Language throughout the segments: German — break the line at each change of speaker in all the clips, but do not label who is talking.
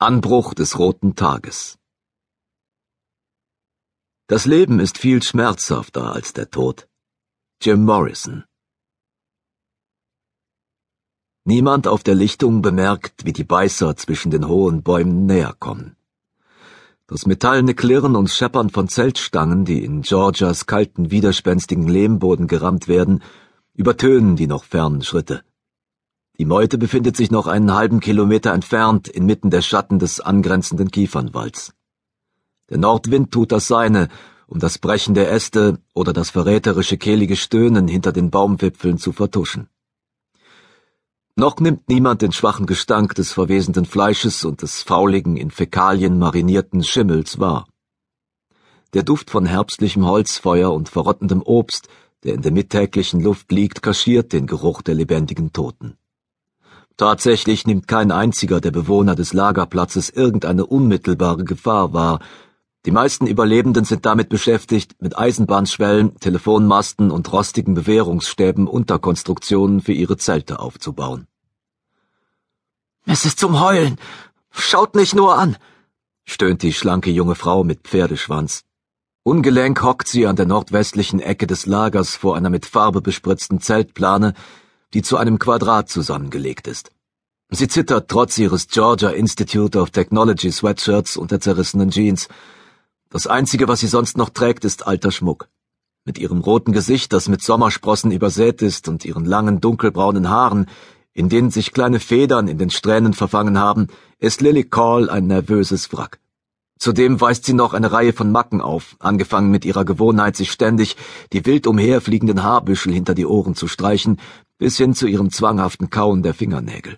Anbruch des roten Tages Das Leben ist viel schmerzhafter als der Tod. Jim Morrison Niemand auf der Lichtung bemerkt, wie die Beißer zwischen den hohen Bäumen näher kommen. Das metallene Klirren und Scheppern von Zeltstangen, die in Georgias kalten, widerspenstigen Lehmboden gerammt werden, übertönen die noch fernen Schritte. Die Meute befindet sich noch einen halben Kilometer entfernt, inmitten der Schatten des angrenzenden Kiefernwalds. Der Nordwind tut das Seine, um das Brechen der Äste oder das verräterische kehlige Stöhnen hinter den Baumwipfeln zu vertuschen. Noch nimmt niemand den schwachen Gestank des verwesenden Fleisches und des fauligen, in Fäkalien marinierten Schimmels wahr. Der Duft von herbstlichem Holzfeuer und verrottendem Obst, der in der mittäglichen Luft liegt, kaschiert den Geruch der lebendigen Toten. Tatsächlich nimmt kein einziger der Bewohner des Lagerplatzes irgendeine unmittelbare Gefahr wahr. Die meisten Überlebenden sind damit beschäftigt, mit Eisenbahnschwellen, Telefonmasten und rostigen Bewährungsstäben Unterkonstruktionen für ihre Zelte aufzubauen.
Es ist zum Heulen. Schaut mich nur an,
stöhnt die schlanke junge Frau mit Pferdeschwanz. Ungelenk hockt sie an der nordwestlichen Ecke des Lagers vor einer mit Farbe bespritzten Zeltplane, die zu einem Quadrat zusammengelegt ist. Sie zittert trotz ihres Georgia Institute of Technology Sweatshirts und der zerrissenen Jeans. Das Einzige, was sie sonst noch trägt, ist alter Schmuck. Mit ihrem roten Gesicht, das mit Sommersprossen übersät ist, und ihren langen dunkelbraunen Haaren, in denen sich kleine Federn in den Strähnen verfangen haben, ist Lily Call ein nervöses Wrack. Zudem weist sie noch eine Reihe von Macken auf, angefangen mit ihrer Gewohnheit, sich ständig die wild umherfliegenden Haarbüschel hinter die Ohren zu streichen, bis hin zu ihrem zwanghaften Kauen der Fingernägel.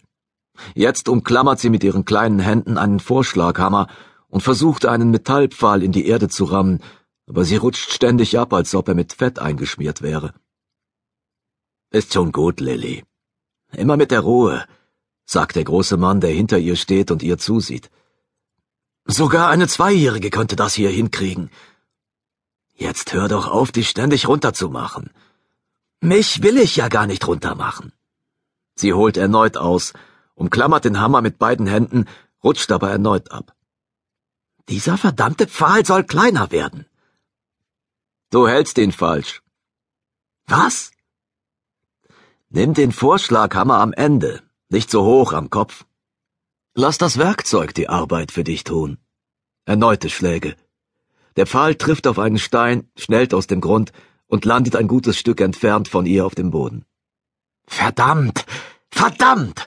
Jetzt umklammert sie mit ihren kleinen Händen einen Vorschlaghammer und versucht einen Metallpfahl in die Erde zu rammen, aber sie rutscht ständig ab, als ob er mit Fett eingeschmiert wäre. Ist schon gut, Lily, Immer mit der Ruhe, sagt der große Mann, der hinter ihr steht und ihr zusieht. Sogar eine Zweijährige könnte das hier hinkriegen. Jetzt hör doch auf, dich ständig runterzumachen. Mich will ich ja gar nicht runtermachen. Sie holt erneut aus, umklammert den Hammer mit beiden Händen, rutscht aber erneut ab. Dieser verdammte Pfahl soll kleiner werden. Du hältst ihn falsch. Was? Nimm den Vorschlaghammer am Ende, nicht so hoch am Kopf. Lass das Werkzeug die Arbeit für dich tun. Erneute Schläge. Der Pfahl trifft auf einen Stein, schnellt aus dem Grund und landet ein gutes Stück entfernt von ihr auf dem Boden. Verdammt! Verdammt!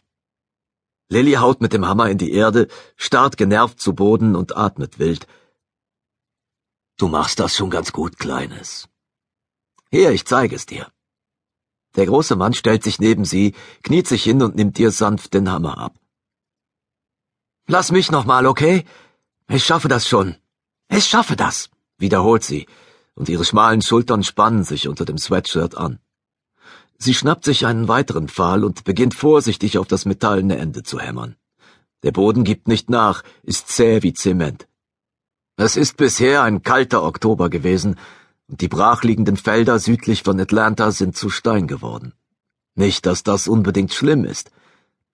Lilly haut mit dem Hammer in die Erde, starrt genervt zu Boden und atmet wild. Du machst das schon ganz gut, Kleines. Hier, ich zeige es dir. Der große Mann stellt sich neben sie, kniet sich hin und nimmt ihr sanft den Hammer ab. Lass mich noch mal, okay? Ich schaffe das schon. Ich schaffe das, wiederholt sie, und ihre schmalen Schultern spannen sich unter dem Sweatshirt an. Sie schnappt sich einen weiteren Pfahl und beginnt vorsichtig auf das metallene Ende zu hämmern. Der Boden gibt nicht nach, ist zäh wie Zement. Es ist bisher ein kalter Oktober gewesen, und die brachliegenden Felder südlich von Atlanta sind zu Stein geworden. Nicht, dass das unbedingt schlimm ist.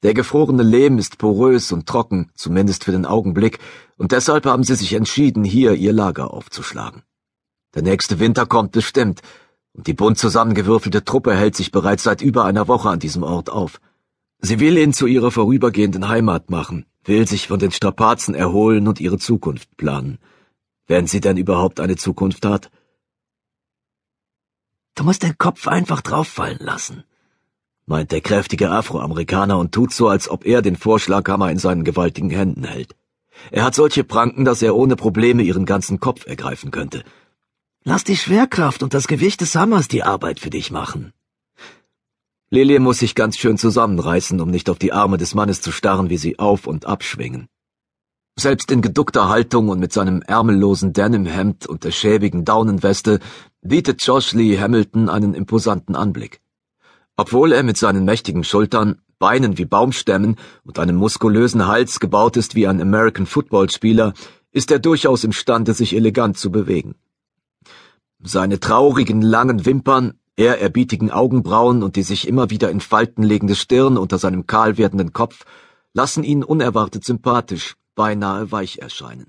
Der gefrorene Lehm ist porös und trocken, zumindest für den Augenblick, und deshalb haben sie sich entschieden, hier ihr Lager aufzuschlagen. Der nächste Winter kommt bestimmt, und die bunt zusammengewürfelte Truppe hält sich bereits seit über einer Woche an diesem Ort auf. Sie will ihn zu ihrer vorübergehenden Heimat machen, will sich von den Strapazen erholen und ihre Zukunft planen. Wenn sie denn überhaupt eine Zukunft hat. Du musst den Kopf einfach drauffallen lassen, meint der kräftige Afroamerikaner und tut so, als ob er den Vorschlaghammer in seinen gewaltigen Händen hält. Er hat solche Pranken, dass er ohne Probleme ihren ganzen Kopf ergreifen könnte. Lass die Schwerkraft und das Gewicht des Hammers die Arbeit für dich machen. Lilie muss sich ganz schön zusammenreißen, um nicht auf die Arme des Mannes zu starren, wie sie auf und abschwingen. Selbst in geduckter Haltung und mit seinem ärmellosen Denimhemd und der schäbigen Daunenweste bietet Josh Lee Hamilton einen imposanten Anblick. Obwohl er mit seinen mächtigen Schultern, Beinen wie Baumstämmen und einem muskulösen Hals gebaut ist wie ein American Football Spieler, ist er durchaus imstande, sich elegant zu bewegen. Seine traurigen, langen Wimpern, ehrerbietigen Augenbrauen und die sich immer wieder in Falten legende Stirn unter seinem kahl werdenden Kopf lassen ihn unerwartet sympathisch beinahe weich erscheinen.